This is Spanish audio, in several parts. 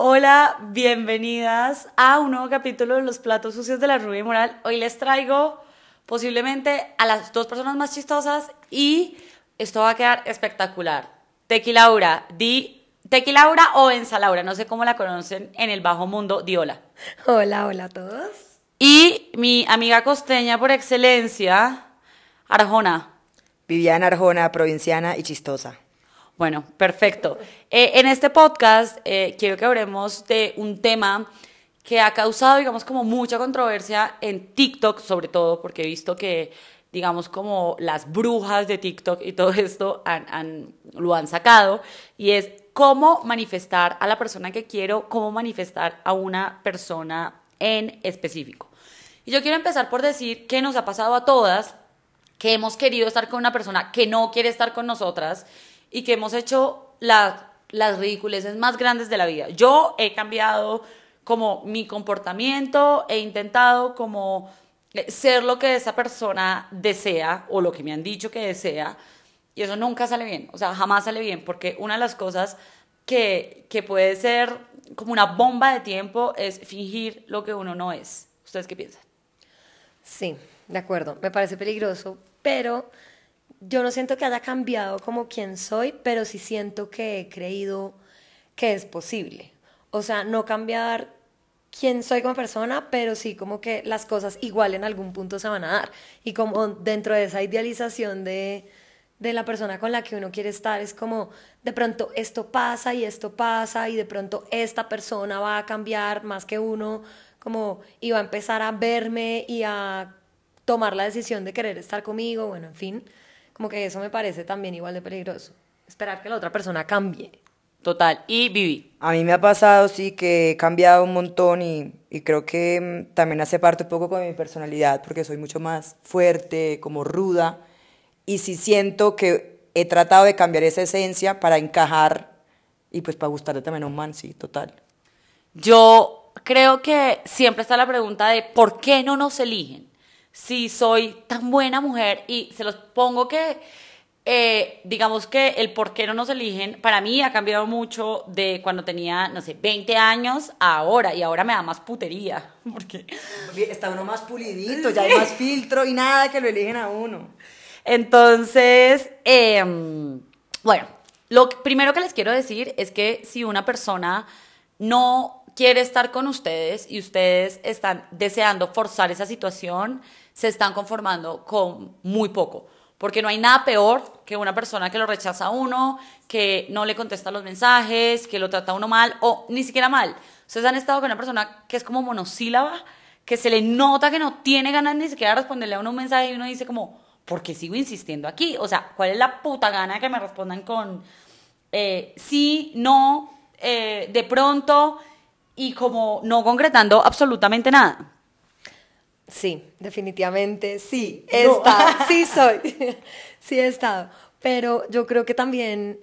Hola, bienvenidas a un nuevo capítulo de Los Platos Sucios de la Rubia Moral. Hoy les traigo posiblemente a las dos personas más chistosas y esto va a quedar espectacular. Tequi Laura, di Tequi Laura o Ensalaura, no sé cómo la conocen en el bajo mundo, di hola. Hola, hola a todos. Y mi amiga costeña por excelencia, Arjona. Viviana Arjona, provinciana y chistosa. Bueno, perfecto. Eh, en este podcast eh, quiero que hablemos de un tema que ha causado, digamos, como mucha controversia en TikTok, sobre todo, porque he visto que, digamos, como las brujas de TikTok y todo esto han, lo han sacado, y es cómo manifestar a la persona que quiero, cómo manifestar a una persona en específico. Y yo quiero empezar por decir que nos ha pasado a todas, que hemos querido estar con una persona que no quiere estar con nosotras y que hemos hecho las ridiculeces más grandes de la vida. Yo he cambiado como mi comportamiento, he intentado como eh, ser lo que esa persona desea o lo que me han dicho que desea y eso nunca sale bien, o sea, jamás sale bien porque una de las cosas que, que puede ser como una bomba de tiempo es fingir lo que uno no es. ¿Ustedes qué piensan? Sí, de acuerdo, me parece peligroso, pero yo no siento que haya cambiado como quien soy, pero sí siento que he creído que es posible. O sea, no cambiar quién soy como persona, pero sí como que las cosas igual en algún punto se van a dar. Y como dentro de esa idealización de, de la persona con la que uno quiere estar, es como de pronto esto pasa y esto pasa y de pronto esta persona va a cambiar más que uno, como y a empezar a verme y a tomar la decisión de querer estar conmigo, bueno, en fin. Como que eso me parece también igual de peligroso. Esperar que la otra persona cambie. Total. Y Vivi. A mí me ha pasado, sí, que he cambiado un montón y, y creo que mm, también hace parte un poco con mi personalidad, porque soy mucho más fuerte, como ruda. Y sí siento que he tratado de cambiar esa esencia para encajar y pues para gustarle también a un man, sí, total. Yo creo que siempre está la pregunta de ¿por qué no nos eligen? Si soy tan buena mujer y se los pongo que, eh, digamos que el por qué no nos eligen, para mí ha cambiado mucho de cuando tenía, no sé, 20 años a ahora y ahora me da más putería. Porque está uno más pulidito, ya hay más filtro y nada que lo eligen a uno. Entonces, em, bueno, lo primero que les quiero decir es que si una persona no quiere estar con ustedes y ustedes están deseando forzar esa situación, se están conformando con muy poco. Porque no hay nada peor que una persona que lo rechaza a uno, que no le contesta los mensajes, que lo trata a uno mal o ni siquiera mal. Ustedes han estado con una persona que es como monosílaba, que se le nota que no tiene ganas ni siquiera de responderle a uno un mensaje y uno dice como, ¿por qué sigo insistiendo aquí? O sea, ¿cuál es la puta gana que me respondan con eh, sí, no, eh, de pronto y como no concretando absolutamente nada? Sí, definitivamente, sí, he estado, sí soy, sí he estado, pero yo creo que también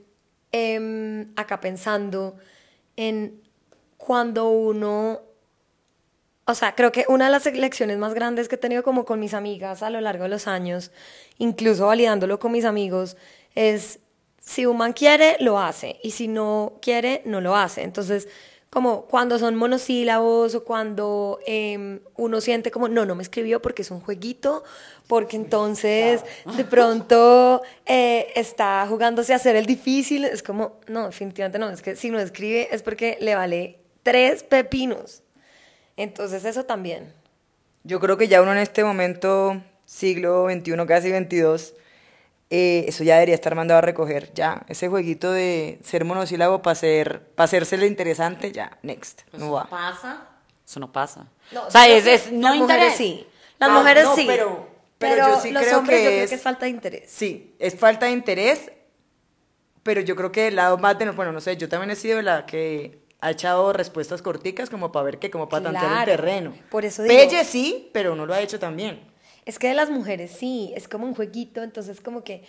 em, acá pensando en cuando uno, o sea, creo que una de las lecciones más grandes que he tenido como con mis amigas a lo largo de los años, incluso validándolo con mis amigos, es si un man quiere, lo hace, y si no quiere, no lo hace. Entonces, como cuando son monosílabos o cuando em, uno siente como, no, no me escribió porque es un jueguito, porque entonces de pronto eh, está jugándose a hacer el difícil, es como, no, definitivamente no, es que si no escribe es porque le vale tres pepinos. Entonces eso también. Yo creo que ya uno en este momento, siglo XXI, casi XXII, eh, eso ya debería estar mandado a recoger, ya. Ese jueguito de ser monosílabo para ser, para hacérsele interesante, ya, next. no va. pasa? Eso no pasa. o sea, es, no las mujeres sí. Las mujeres sí. Pero, pero, yo sí los creo hombres que yo creo que es falta de interés. Sí, es falta de interés, pero yo creo que el lado más de, bueno, no sé, yo también he sido la que ha echado respuestas corticas como para ver que, como para tantear el terreno. Por eso digo. Pelle sí, pero no lo ha hecho también. Es que de las mujeres sí, es como un jueguito, entonces como que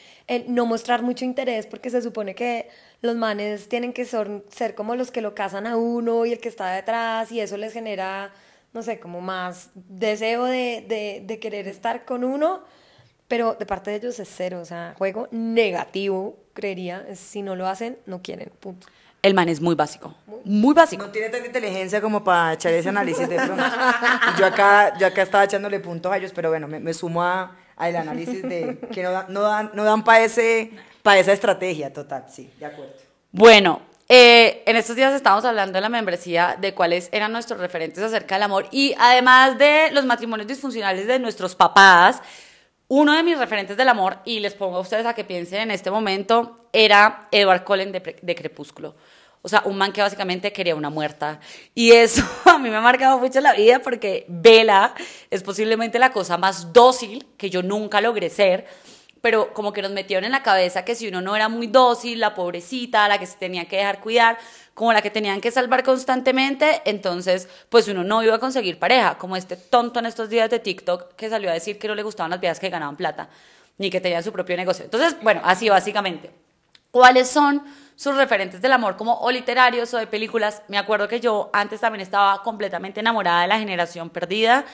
no mostrar mucho interés porque se supone que los manes tienen que ser, como los que lo cazan a uno y el que está detrás y eso les genera, no sé, como más deseo de, de querer estar con uno, pero de parte de ellos es cero, o sea, juego negativo, creería, si no lo hacen, no quieren. El man es muy básico. Muy básico. No tiene tanta inteligencia como para echar ese análisis de pronto. Yo acá, yo acá estaba echándole puntos a ellos, pero bueno, me, me sumo a- al análisis de que no, da- no dan, no dan para esa estrategia total, sí, de acuerdo. Bueno, eh, en estos días estábamos hablando en la membresía de cuáles eran nuestros referentes acerca del amor y además de los matrimonios disfuncionales de nuestros papás, uno de mis referentes del amor, y les pongo a ustedes a que piensen en este momento, era Edward Cullen de, de Crepúsculo. O sea, un man que básicamente quería una muerta. Y eso a mí me ha marcado mucho la vida porque Bella es posiblemente la cosa más dócil que yo nunca logré ser pero como que nos metieron en la cabeza que si uno no era muy dócil, la pobrecita, la que se tenía que dejar cuidar, como la que tenían que salvar constantemente, entonces pues uno no iba a conseguir pareja, como este tonto en estos días de TikTok que salió a decir que no le gustaban las viejas que ganaban plata, ni que tenían su propio negocio. Entonces, bueno, así básicamente. ¿Cuáles son sus referentes del amor como o literarios o de películas? Me acuerdo que yo antes también estaba completamente enamorada de la generación perdida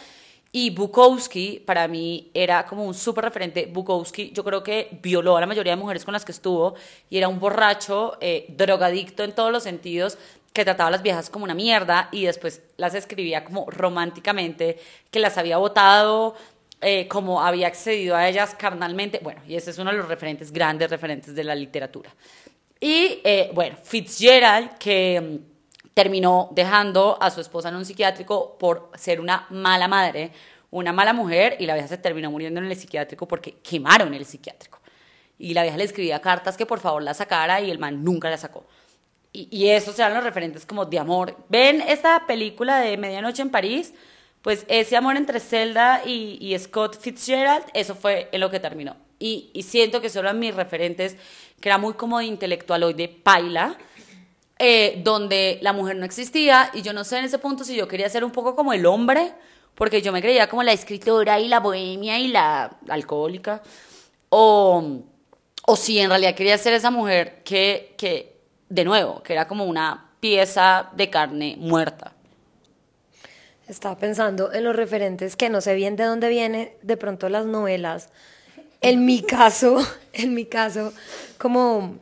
y Bukowski para mí era como un súper referente. Bukowski yo creo que violó a la mayoría de mujeres con las que estuvo y era un borracho, eh, drogadicto en todos los sentidos que trataba a las viejas como una mierda y después las escribía como románticamente, que las había votado, eh, como había accedido a ellas carnalmente. Bueno, y ese es uno de los referentes, grandes referentes de la literatura. Y eh, bueno, Fitzgerald, que mm, terminó dejando a su esposa en un psiquiátrico por ser una mala madre, una mala mujer, y la vieja se terminó muriendo en el psiquiátrico porque quemaron el psiquiátrico. Y la vieja le escribía cartas que por favor la sacara y el man nunca la sacó. Y, y esos eran los referentes como de amor. ¿Ven esta película de Medianoche en París? Pues ese amor entre Zelda y, Scott Fitzgerald, eso fue lo que terminó. Y, siento que son mis referentes, que era muy como de paila, eh, donde la mujer no existía y yo no sé en ese punto si yo quería ser un poco como el hombre, porque yo me creía como la escritora y la bohemia y la alcohólica, o, o si en realidad quería ser esa mujer que, que, de nuevo, que era como una pieza de carne muerta. Estaba pensando en los referentes que no sé bien de dónde viene de pronto las novelas. En mi caso, en mi caso, como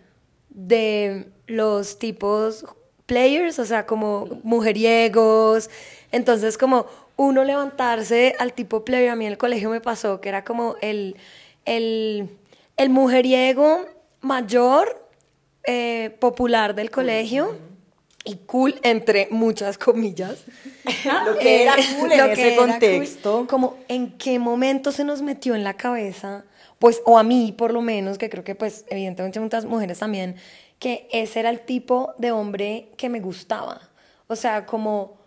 de los tipos players, o sea, como mujeriegos. Entonces, como uno levantarse al tipo player, a mí en el colegio me pasó que era como el, el, el mujeriego mayor, eh, popular del colegio y cool entre muchas comillas. Lo que era cool en lo que ese era cool, contexto. como en qué momento se nos metió en la cabeza, pues, o a mí por lo menos, que creo que pues evidentemente muchas mujeres también, que ese era el tipo de hombre que me gustaba. O sea, como,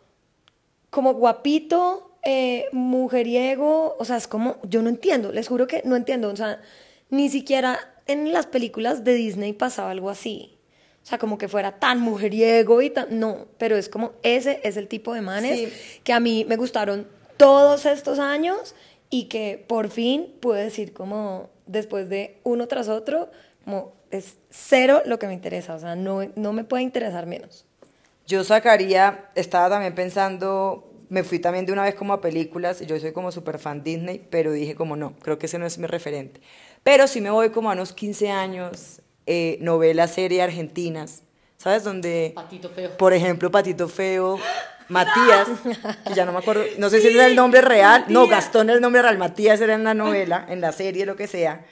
como guapito, eh, mujeriego, o sea, es como, yo no entiendo, les juro que no entiendo, o sea, ni siquiera en las películas de Disney pasaba algo así. O sea, como que fuera tan mujeriego y tan... No, pero es como ese es el tipo de manes Sí. que a mí me gustaron todos estos años y que por fin pude decir como después de uno tras otro, como es cero lo que me interesa, o sea, no, no me puede interesar menos. Yo sacaría, estaba también pensando, me fui también de una vez como a películas, y yo soy como súper fan Disney, pero dije como no, creo que ese no es mi referente. Pero sí me voy como a unos 15 años, eh, novelas, series argentinas, ¿sabes? Donde, Patito Feo. por ejemplo, Patito Feo, Matías, que ya no me acuerdo, no sé si era el nombre real, no, Gastón era el nombre real, Matías era en la novela, en la serie, lo que sea.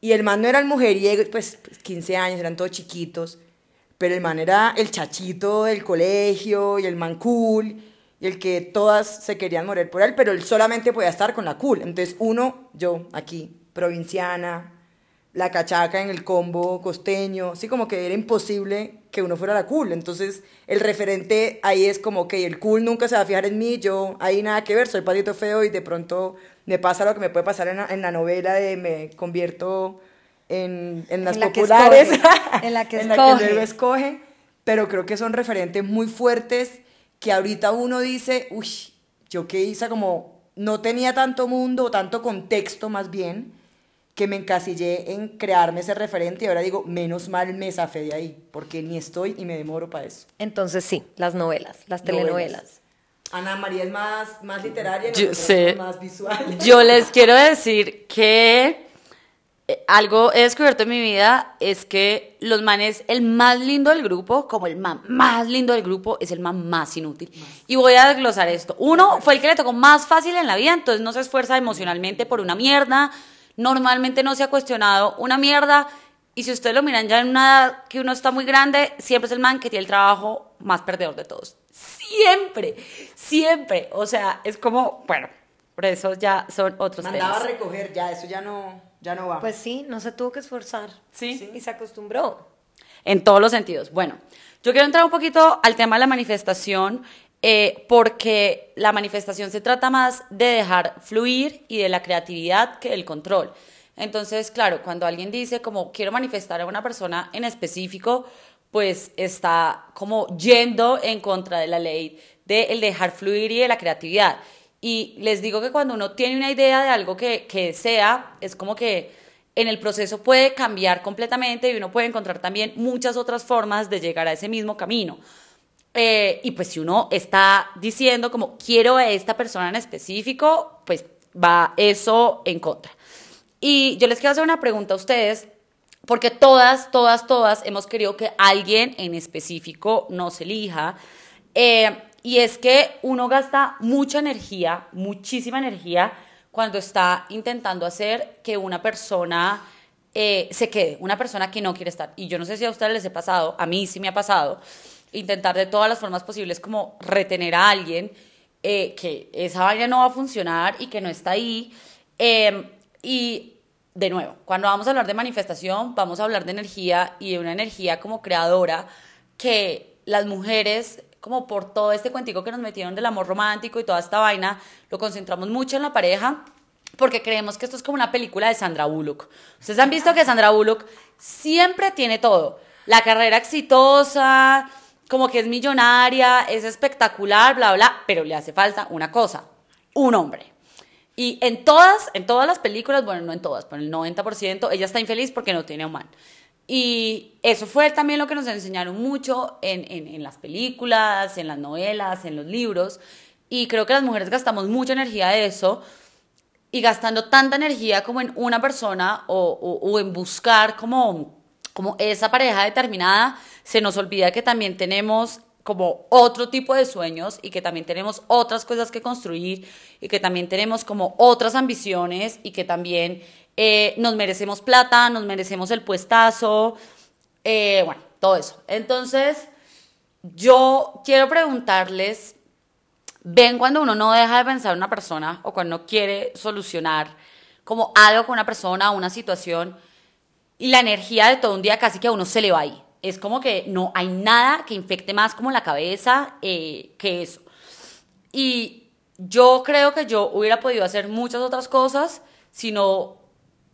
Y el man no era el mujeriego, pues 15 años, eran todos chiquitos. Pero el man era el chachito del colegio y el man cool y el que todas se querían morir por él, pero él solamente podía estar con la cool. Entonces uno, yo aquí, provinciana, la cachaca en el combo costeño, sí, como que era imposible que uno fuera la cool. Entonces el referente ahí es como que el cool nunca se va a fijar en mí, yo ahí nada que ver, soy patito feo y de pronto me pasa lo que me puede pasar en la, en la novela de me convierto en, en las En la que populares, escoge, en la que en la que luego escoge, pero creo que son referentes muy fuertes que ahorita uno dice, uy, yo que hice como, no tenía tanto mundo o tanto contexto más bien, que me encasillé en crearme ese referente y ahora digo, menos mal me zafé de ahí, porque ni estoy y me demoro para eso. Entonces sí, las novelas, las Novelas. telenovelas. Ana María es más, más literaria, Yo sé. más visual. Yo les quiero decir que eh, algo he descubierto en mi vida es que los manes, el más lindo del grupo, como el man más lindo del grupo, es el man más inútil. Y voy a desglosar esto. Uno fue el que le tocó más fácil en la vida, entonces no se esfuerza emocionalmente por una mierda, normalmente no se ha cuestionado una mierda. Y si ustedes lo miran ya en una edad que uno está muy grande, siempre es el man que tiene el trabajo más perdedor de todos. Siempre, siempre. O sea, es como, bueno, por eso ya son otros Mandaba temas. a recoger, ya, eso ya no, ya no va. Pues sí, no se tuvo que esforzar. Sí. Y se acostumbró. En todos los sentidos. Bueno, yo quiero entrar un poquito al tema de la manifestación, eh, porque la manifestación se trata más de dejar fluir y de la creatividad que del control. Entonces, claro, cuando alguien dice como quiero manifestar a una persona en específico, pues está como yendo en contra de la ley del dejar fluir y de la creatividad. Y les digo que cuando uno tiene una idea de algo que, que desea, es como que en el proceso puede cambiar completamente y uno puede encontrar también muchas otras formas de llegar a ese mismo camino. Eh, y pues si uno está diciendo como quiero a esta persona en específico, pues va eso en contra. Y yo les quiero hacer una pregunta a ustedes, porque todas, todas, todas hemos querido que alguien en específico nos elija. Eh, y es que uno gasta mucha energía, muchísima energía, cuando está intentando hacer que una persona eh, se quede, una persona que no quiere estar. Y yo no sé si a ustedes les ha pasado, a mí sí me ha pasado, intentar de todas las formas posibles como retener a alguien, eh, que esa vaina no va a funcionar y que no está ahí. Eh, y de nuevo, cuando vamos a hablar de manifestación, vamos a hablar de energía y de una energía como creadora que las mujeres, como por todo este cuentico que nos metieron del amor romántico y toda esta vaina, lo concentramos mucho en la pareja porque creemos que esto es como una película de Sandra Bullock. Ustedes han visto que Sandra Bullock siempre tiene todo. La carrera exitosa, como que es millonaria, es espectacular, bla, bla, pero le hace falta una cosa, un hombre. Y en todas, en todas las películas, bueno, no en todas, pero en el 90%, ella está infeliz porque no tiene un man. Y eso fue también lo que nos enseñaron mucho en, en, en, las películas, en las novelas, en los libros. Y creo que las mujeres gastamos mucha energía de eso. Y gastando tanta energía como en una persona o, o, o en buscar como, como esa pareja determinada, se nos olvida que también tenemos como otro tipo de sueños y que también tenemos otras cosas que construir y que también tenemos como otras ambiciones y que también eh, nos merecemos plata, nos merecemos el puestazo, eh, bueno, todo eso. Entonces, yo quiero preguntarles, ¿ven cuando uno no deja de pensar en una persona o cuando quiere solucionar como algo con una persona o una situación y la energía de todo un día casi que a uno se le va ahí? Es como que no hay nada que infecte más como la cabeza eh, que eso. Y yo creo que yo hubiera podido hacer muchas otras cosas si no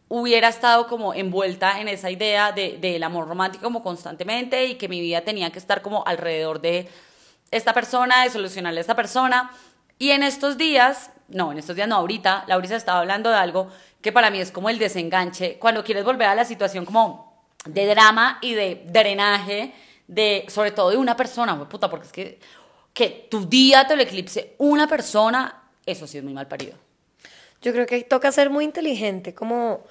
hubiera estado como envuelta en esa idea del de, amor romántico como constantemente y que mi vida tenía que estar como alrededor de esta persona, de solucionarle a esta persona. Y en estos días, no, en estos días no, ahorita, Laurisa estaba hablando de algo que para mí es como el desenganche, cuando quieres volver a la situación como de drama y de drenaje, de, sobre todo de una persona, puta, porque es que, que tu día te lo eclipse una persona, eso sí es muy mal parido. Yo creo que toca ser muy inteligente, como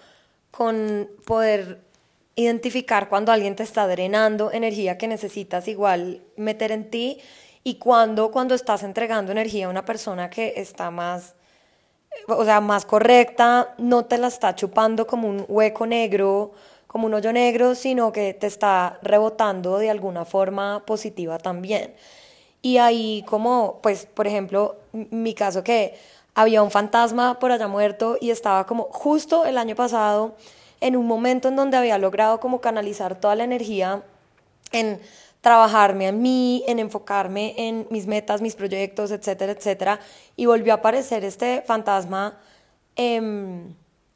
con poder identificar cuando alguien te está drenando energía que necesitas igual meter en ti y cuando cuando estás entregando energía a una persona que está más o sea, más correcta, no te la está chupando como un hueco negro como un hoyo negro, sino que te está rebotando de alguna forma positiva también. Y ahí como, pues, por ejemplo, mi caso que había un fantasma por allá muerto y estaba como justo el año pasado en un momento en donde había logrado como canalizar toda la energía en trabajarme a mí, en enfocarme en mis metas, mis proyectos, etcétera, etcétera. Y volvió a aparecer este fantasma eh,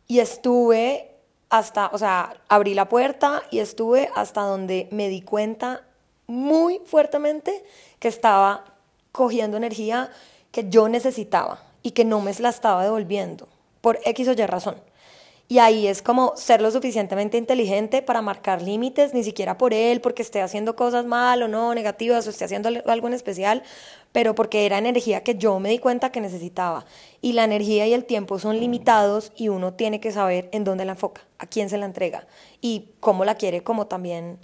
y estuve hasta, o sea, abrí la puerta y estuve hasta donde me di cuenta muy fuertemente que estaba cogiendo energía que yo necesitaba y que no me la estaba devolviendo por X o Y razón. Y ahí es como ser lo suficientemente inteligente para marcar límites, ni siquiera por él, porque esté haciendo cosas mal o no, negativas, o esté haciendo algo en especial, pero porque era energía que yo me di cuenta que necesitaba. Y la energía y el tiempo son limitados y uno tiene que saber en dónde la enfoca, a quién se la entrega y cómo la quiere, como también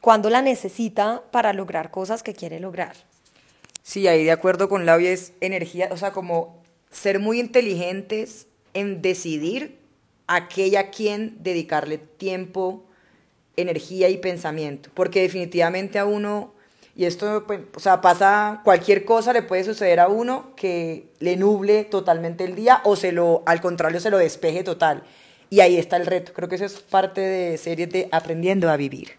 cuándo la necesita para lograr cosas que quiere lograr. Sí, ahí de acuerdo con Lau, es energía, o sea, como ser muy inteligentes en decidir a qué y a quién dedicarle tiempo, energía y pensamiento. Porque definitivamente a uno, y esto, pues, o sea, pasa cualquier cosa, le puede suceder a uno que le nuble totalmente el día o se lo, al contrario, se lo despeje total. Y ahí está el reto. Creo que eso es parte de series de Aprendiendo a Vivir.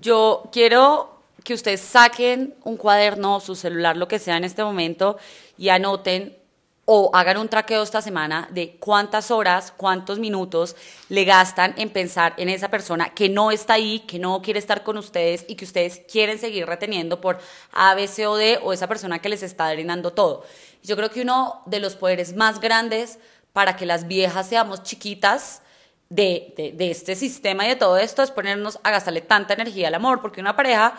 Yo quiero que ustedes saquen un cuaderno, su celular, lo que sea en este momento y anoten o hagan un traqueo esta semana de cuántas horas, cuántos minutos le gastan en pensar en esa persona que no está ahí, que no quiere estar con ustedes y que ustedes quieren seguir reteniendo por A, B, C o D o esa persona que les está drenando todo. Yo creo que uno de los poderes más grandes para que las viejas seamos chiquitas de, de, de este sistema y de todo esto es ponernos a gastarle tanta energía al amor, porque una pareja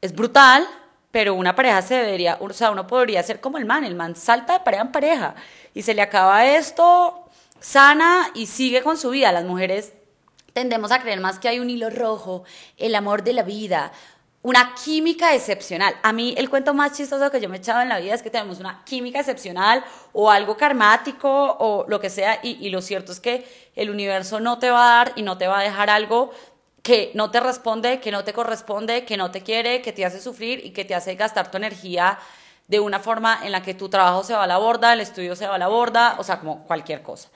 es brutal, pero una pareja se debería, o sea, uno podría ser como el man, el man salta de pareja en pareja y se le acaba esto, sana y sigue con su vida. Las mujeres tendemos a creer más que hay un hilo rojo, el amor de la vida, una química excepcional. A mí el cuento más chistoso que yo me he echado en la vida es que tenemos una química excepcional o algo karmático o lo que sea y, y lo cierto es que el universo no te va a dar y no te va a dejar algo que no te responde, que no te corresponde, que no te quiere, que te hace sufrir y que te hace gastar tu energía de una forma en la que tu trabajo se va a la borda, el estudio se va a la borda, o sea, como cualquier cosa.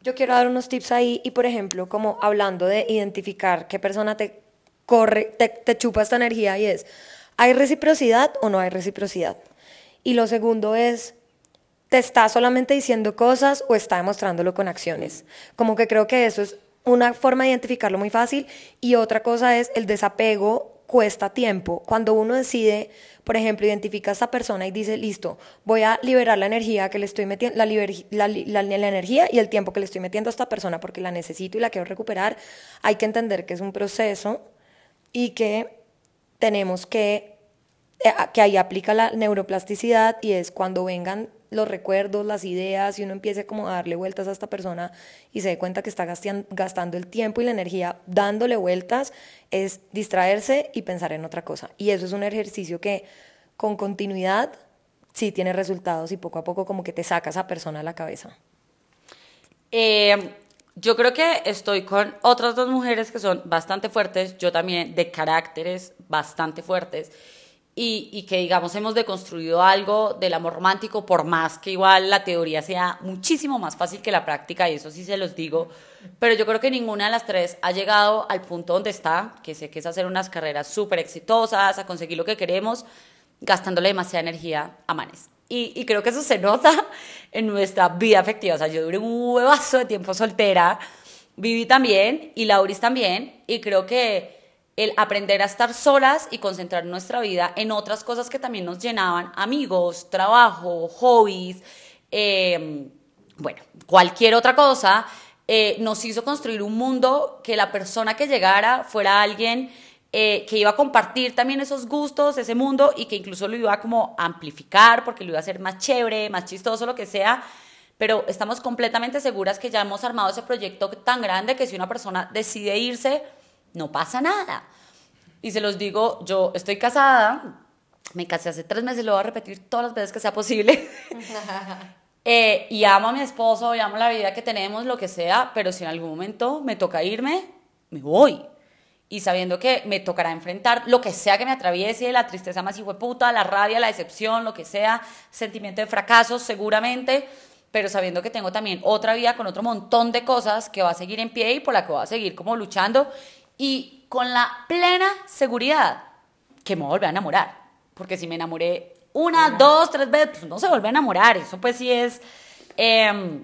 Yo quiero dar unos tips ahí y, por ejemplo, como hablando de identificar qué persona te corre, te, chupa esta energía y es, ¿hay reciprocidad o no hay reciprocidad? Y lo segundo es, ¿te está solamente diciendo cosas o está demostrándolo con acciones? Como que creo que eso es una forma de identificarlo muy fácil y otra cosa es el desapego cuesta tiempo. Cuando uno decide, por ejemplo, identifica a esta persona y dice, listo, voy a liberar la energía que le estoy metiendo, la, energía y el tiempo que le estoy metiendo a esta persona porque la necesito y la quiero recuperar, hay que entender que es un proceso y que tenemos que, eh, que ahí aplica la neuroplasticidad y es cuando vengan los recuerdos, las ideas, y uno empiece como a darle vueltas a esta persona y se dé cuenta que está gastando el tiempo y la energía dándole vueltas, es distraerse y pensar en otra cosa. Y eso es un ejercicio que con continuidad sí tiene resultados y poco a poco como que te saca esa persona a la cabeza. Eh, yo creo que estoy con otras dos mujeres que son bastante fuertes, yo también de caracteres bastante fuertes y, y, que digamos hemos deconstruido algo del amor romántico, por más que igual la teoría sea muchísimo más fácil que la práctica, y eso sí se los digo, pero yo creo que ninguna de las tres ha llegado al punto donde está, que sé que es hacer unas carreras súper exitosas, a conseguir lo que queremos, gastándole demasiada energía a manes. Y, y, creo que eso se nota en nuestra vida afectiva, o sea, yo duré un huevazo de tiempo soltera, viví también, y Lauris también, y creo que el aprender a estar solas y concentrar nuestra vida en otras cosas que también nos llenaban, amigos, trabajo, hobbies, eh, bueno, cualquier otra cosa, eh, nos hizo construir un mundo que la persona que llegara fuera alguien eh, que iba a compartir también esos gustos, ese mundo y que incluso lo iba a como amplificar porque lo iba a hacer más chévere, más chistoso, lo que sea. Pero estamos completamente seguras que ya hemos armado ese proyecto tan grande que si una persona decide irse, no pasa nada. Y se los digo, yo estoy casada, me casé hace tres meses, lo voy a repetir todas las veces que sea posible. eh, y amo a mi esposo, y amo la vida que tenemos, lo que sea, pero si en algún momento me toca irme, me voy. Y sabiendo que me tocará enfrentar lo que sea que me atraviese, la tristeza más hijo de puta, la rabia, la decepción, lo que sea, sentimiento de fracaso, seguramente, pero sabiendo que tengo también otra vida con otro montón de cosas que va a seguir en pie y por la que voy a seguir como luchando y con la plena seguridad que me voy a volver a enamorar. Porque si me enamoré una, dos, tres veces, pues no se vuelve a enamorar. Eso pues sí es eh,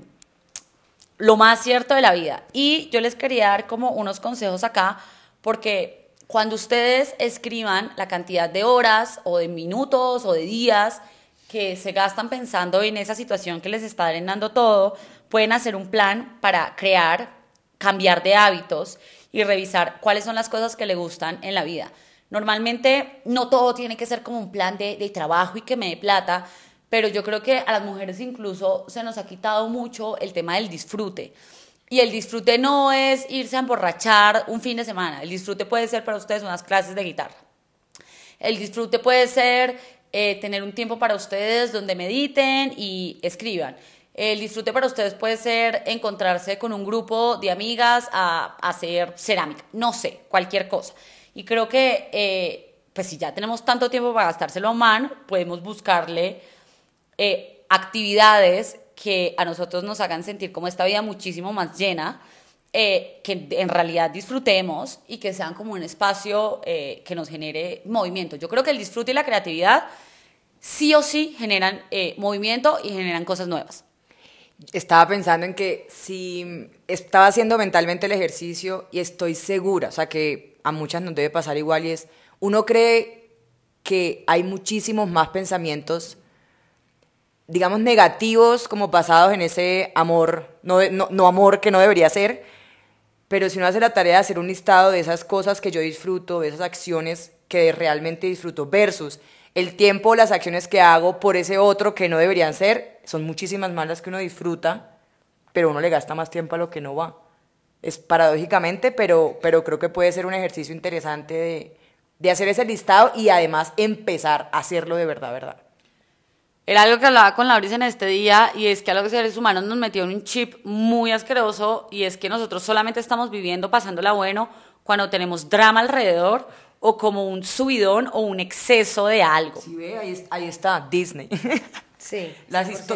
lo más cierto de la vida. Y yo les quería dar como unos consejos acá, porque cuando ustedes escriban la cantidad de horas o de minutos o de días que se gastan pensando en esa situación que les está drenando todo, pueden hacer un plan para crear, cambiar de hábitos y revisar cuáles son las cosas que le gustan en la vida. Normalmente no todo tiene que ser como un plan de, de trabajo y que me dé plata, pero yo creo que a las mujeres incluso se nos ha quitado mucho el tema del disfrute. Y el disfrute no es irse a emborrachar un fin de semana. El disfrute puede ser para ustedes unas clases de guitarra. El disfrute puede ser eh, tener un tiempo para ustedes donde mediten y escriban. El disfrute para ustedes puede ser encontrarse con un grupo de amigas a, hacer cerámica, no sé, cualquier cosa. Y creo que, eh, pues si ya tenemos tanto tiempo para gastárselo a man, podemos buscarle eh, actividades que a nosotros nos hagan sentir como esta vida muchísimo más llena, que en realidad disfrutemos y que sean como un espacio que nos genere movimiento. Yo creo que el disfrute y la creatividad sí o sí generan movimiento y generan cosas nuevas estaba pensando en que si estaba haciendo mentalmente el ejercicio y estoy segura, o sea que a muchas nos debe pasar igual y es, uno cree que hay muchísimos más pensamientos, digamos, negativos como basados en ese amor, no, no, amor que no debería ser, pero si uno hace la tarea de hacer un listado de esas cosas que yo disfruto, de esas acciones que realmente disfruto, versus el tiempo, las acciones que hago por ese otro que no deberían ser, son muchísimas más las que uno disfruta, pero uno le gasta más tiempo a lo que no va. Es paradójicamente, pero, pero creo que puede ser un ejercicio interesante de, hacer ese listado y además empezar a hacerlo de verdad, verdad. Era algo que hablaba con Lauris en este día y es que a los seres humanos nos metió un chip muy asqueroso y es que nosotros solamente estamos viviendo pasándola bueno cuando tenemos drama alrededor o como un subidón o un exceso de algo. Sí, ve, ahí, está Disney. Sí.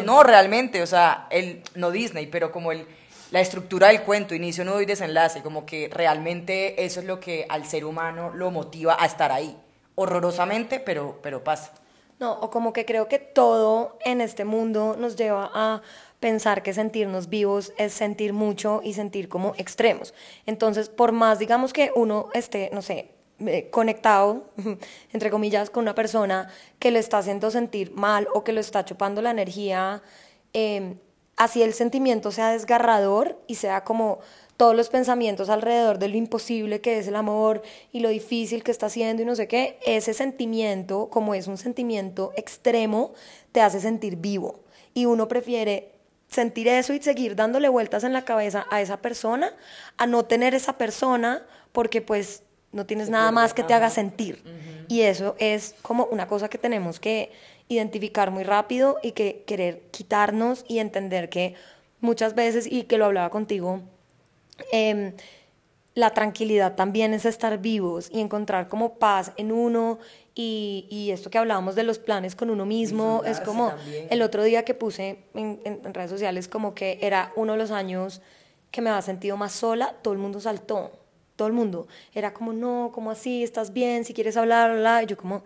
no, realmente, o sea, el, no Disney, pero como el, la estructura del cuento, inicio, nudo y desenlace, como que realmente eso es lo que al ser humano lo motiva a estar ahí. Horrorosamente, pero, pero pasa. No, o como que creo que todo en este mundo nos lleva a pensar que sentirnos vivos es sentir mucho y sentir como extremos. Entonces, por más, digamos que uno esté, no sé, conectado, entre comillas, con una persona que lo está haciendo sentir mal o que lo está chupando la energía, em, así el sentimiento sea desgarrador y sea como todos los pensamientos alrededor de lo imposible que es el amor y lo difícil que está haciendo y no sé qué, ese sentimiento, como es un sentimiento extremo, te hace sentir vivo. Y uno prefiere sentir eso y seguir dándole vueltas en la cabeza a esa persona, a no tener esa persona, porque pues no tienes nada más que te haga sentir. Y eso es como una cosa que tenemos que identificar muy rápido y que querer quitarnos y entender que muchas veces, y que lo hablaba contigo, em, la tranquilidad también es estar vivos y encontrar como paz en uno y, y esto que hablábamos de los planes con uno mismo, es como el otro día que puse en, en redes sociales como que era uno de los años que me había sentido más sola, todo el mundo saltó todo el mundo. Era como, no, como así? ¿Estás bien? Si quieres hablar, bla. Y yo como,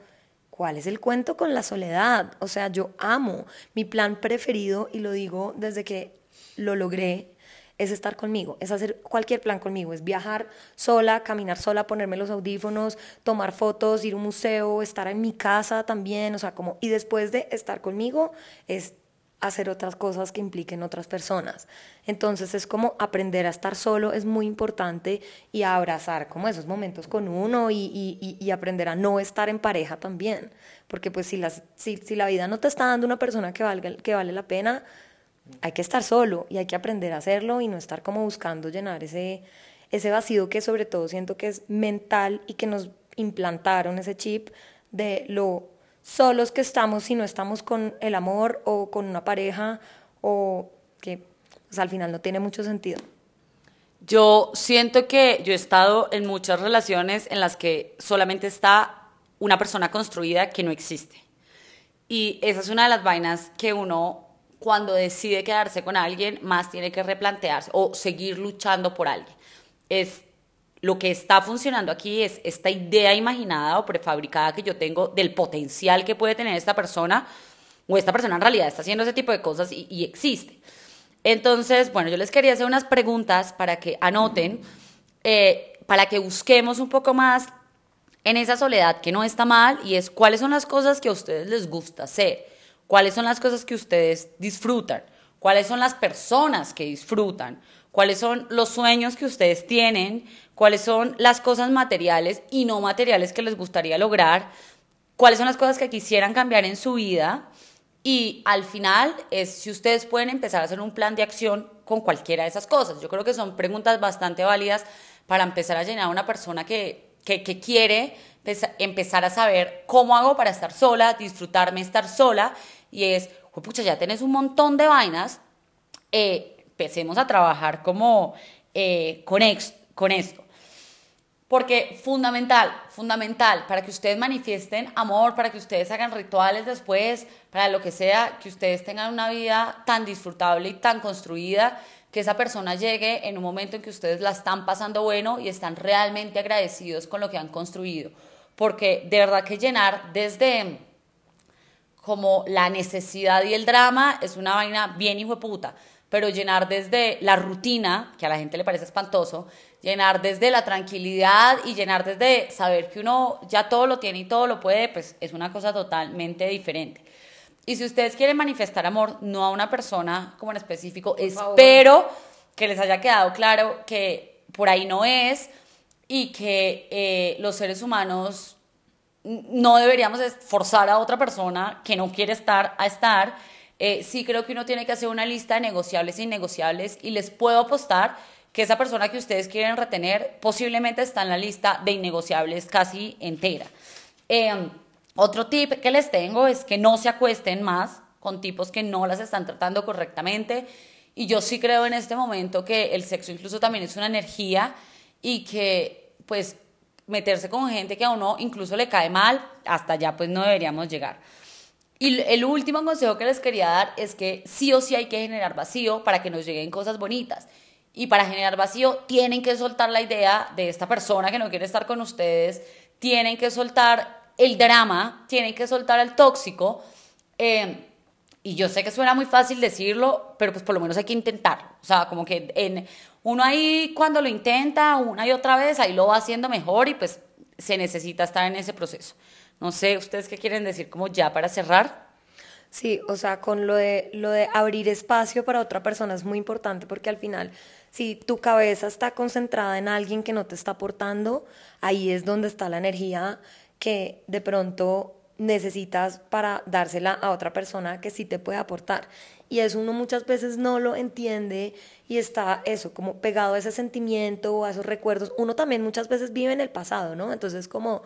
¿cuál es el cuento con la soledad? O sea, yo amo. Mi plan preferido, y lo digo desde que lo logré, es estar conmigo, es hacer cualquier plan conmigo, es viajar sola, caminar sola, ponerme los audífonos, tomar fotos, ir a un museo, estar en mi casa también, o sea, como, y después de estar conmigo, es hacer otras cosas que impliquen otras personas. Entonces es como aprender a estar solo es muy importante y a abrazar como esos momentos con uno y, aprender a no estar en pareja también. Porque pues si, si, si, la vida no te está dando una persona que, valga, que vale la pena, hay que estar solo y hay que aprender a hacerlo y no estar como buscando llenar ese, ese vacío que sobre todo siento que es mental y que nos implantaron ese chip de lo solos que estamos si no estamos con el amor o con una pareja o que pues, al final no tiene mucho sentido. Yo siento que yo he estado en muchas relaciones en las que solamente está una persona construida que no existe. Y esa es una de las vainas que uno cuando decide quedarse con alguien más tiene que replantearse o seguir luchando por alguien. Es lo que está funcionando aquí es esta idea imaginada o prefabricada que yo tengo del potencial que puede tener esta persona, o esta persona en realidad está haciendo ese tipo de cosas y, existe. Entonces, bueno, yo les quería hacer unas preguntas para que anoten, eh, para que busquemos un poco más en esa soledad que no está mal y es cuáles son las cosas que a ustedes les gusta hacer, cuáles son las cosas que ustedes disfrutan, cuáles son las personas que disfrutan, cuáles son los sueños que ustedes tienen, cuáles son las cosas materiales y no materiales que les gustaría lograr, cuáles son las cosas que quisieran cambiar en su vida. Y al final es si ustedes pueden empezar a hacer un plan de acción con cualquiera de esas cosas. Yo creo que son preguntas bastante válidas para empezar a llenar a una persona que, que, quiere empezar a saber cómo hago para estar sola, disfrutarme estar sola. Y es, pucha, ya tenés un montón de vainas, eh, empecemos a trabajar como eh, con, con esto. Porque fundamental, fundamental, para que ustedes manifiesten amor, para que ustedes hagan rituales después, para lo que sea, que ustedes tengan una vida tan disfrutable y tan construida, que esa persona llegue en un momento en que ustedes la están pasando bueno y están realmente agradecidos con lo que han construido. Porque de verdad que llenar desde como la necesidad y el drama es una vaina bien hijo de puta pero llenar desde la rutina, que a la gente le parece espantoso, llenar desde la tranquilidad y llenar desde saber que uno ya todo lo tiene y todo lo puede, pues es una cosa totalmente diferente. Y si ustedes quieren manifestar amor, no a una persona como en específico, espero que les haya quedado claro que por ahí no es y que eh, los seres humanos no deberíamos forzar a otra persona que no quiere estar a estar eh, sí creo que uno tiene que hacer una lista de negociables e innegociables y les puedo apostar que esa persona que ustedes quieren retener posiblemente está en la lista de innegociables casi entera. Em, otro tip que les tengo es que no se acuesten más con tipos que no las están tratando correctamente. Y yo sí creo en este momento que el sexo incluso también es una energía y que pues meterse con gente que a uno incluso le cae mal, hasta allá pues no deberíamos llegar. Y el último consejo que les quería dar es que sí o sí hay que generar vacío para que nos lleguen cosas bonitas. Y para generar vacío tienen que soltar la idea de esta persona que no quiere estar con ustedes, tienen que soltar el drama, tienen que soltar el tóxico. Eh, y yo sé que suena muy fácil decirlo, pero pues por lo menos hay que intentarlo. O sea, como que en, uno ahí cuando lo intenta una y otra vez, ahí lo va haciendo mejor y pues se necesita estar en ese proceso. No sé, ¿ustedes qué quieren decir como ya para cerrar? Sí, o sea, con lo de, lo de abrir espacio para otra persona es muy importante porque al final, si tu cabeza está concentrada en alguien que no te está aportando, ahí es donde está la energía que de pronto necesitas para dársela a otra persona que sí te puede aportar. Y eso uno muchas veces no lo entiende y está eso, como pegado a ese sentimiento o a esos recuerdos. Uno también muchas veces vive en el pasado, ¿no? Entonces como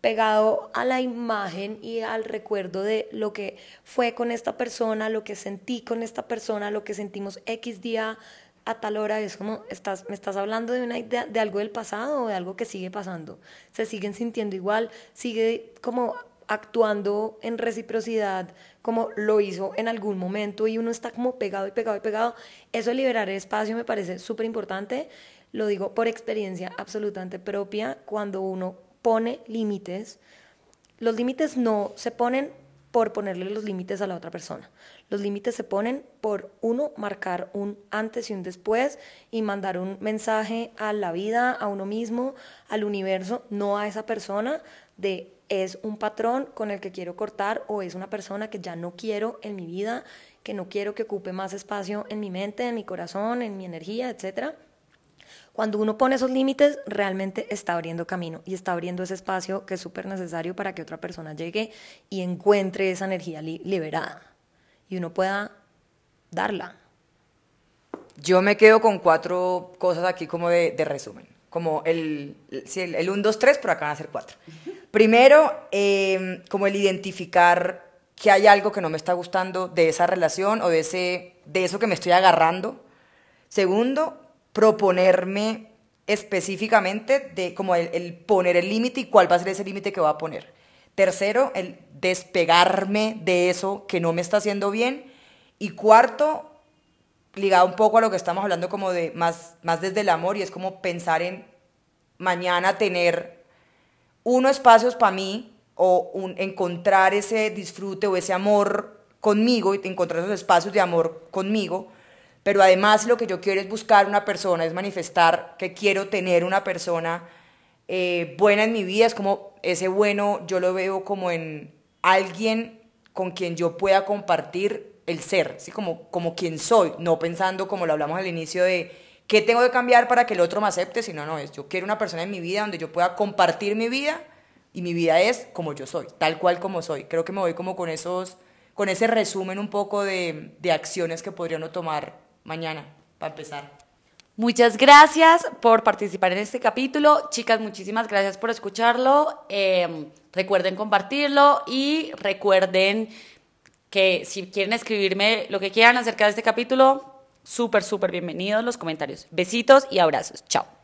pegado a la imagen y al recuerdo de lo que fue con esta persona, lo que sentí con esta persona, lo que sentimos X día a tal hora, es como, estás, me estás hablando de, una idea, de algo del pasado o de algo que sigue pasando. Se siguen sintiendo igual, sigue como actuando en reciprocidad como lo hizo en algún momento y uno está como pegado y pegado y pegado. Eso de liberar espacio me parece súper importante. Lo digo por experiencia absolutamente propia. Cuando uno pone límites, los límites no se ponen por ponerle los límites a la otra persona. Los límites se ponen por uno marcar un antes y un después y mandar un mensaje a la vida, a uno mismo, al universo, no a esa persona de es un patrón con el que quiero cortar o es una persona que ya no quiero en mi vida, que no quiero que ocupe más espacio en mi mente, en mi corazón, en mi energía, etcétera cuando uno pone esos límites, realmente está abriendo camino y está abriendo ese espacio que es súper necesario para que otra persona llegue y encuentre esa energía liberada y uno pueda darla. Yo me quedo con cuatro cosas aquí como de, resumen. Como el, el, el 1, 2, 3, pero acá van a ser cuatro. Primero, em, como el identificar que hay algo que no me está gustando de esa relación o de, ese, de eso que me estoy agarrando. Segundo, proponerme específicamente de como el, poner el límite y cuál va a ser ese límite que va a poner. Tercero, el despegarme de eso que no me está haciendo bien. Y cuarto, ligado un poco a lo que estamos hablando como de más, más desde el amor y es como pensar en mañana tener uno espacios para mí o un, encontrar ese disfrute o ese amor conmigo y encontrar esos espacios de amor conmigo pero además lo que yo quiero es buscar una persona, es manifestar que quiero tener una persona eh, buena en mi vida, es como ese bueno yo lo veo como en alguien con quien yo pueda compartir el ser, ¿sí? como, como quien soy, no pensando como lo hablamos al inicio de qué tengo que cambiar para que el otro me acepte, sino no, es yo quiero una persona en mi vida donde yo pueda compartir mi vida y mi vida es como yo soy, tal cual como soy. Creo que me voy como con esos, con ese resumen un poco de, de acciones que podría uno tomar mañana, para empezar. Muchas gracias por participar en este capítulo. Chicas, muchísimas gracias por escucharlo. Eh, recuerden compartirlo y recuerden que si quieren escribirme lo que quieran acerca de este capítulo, súper, súper bienvenidos los comentarios. Besitos y abrazos. Chao.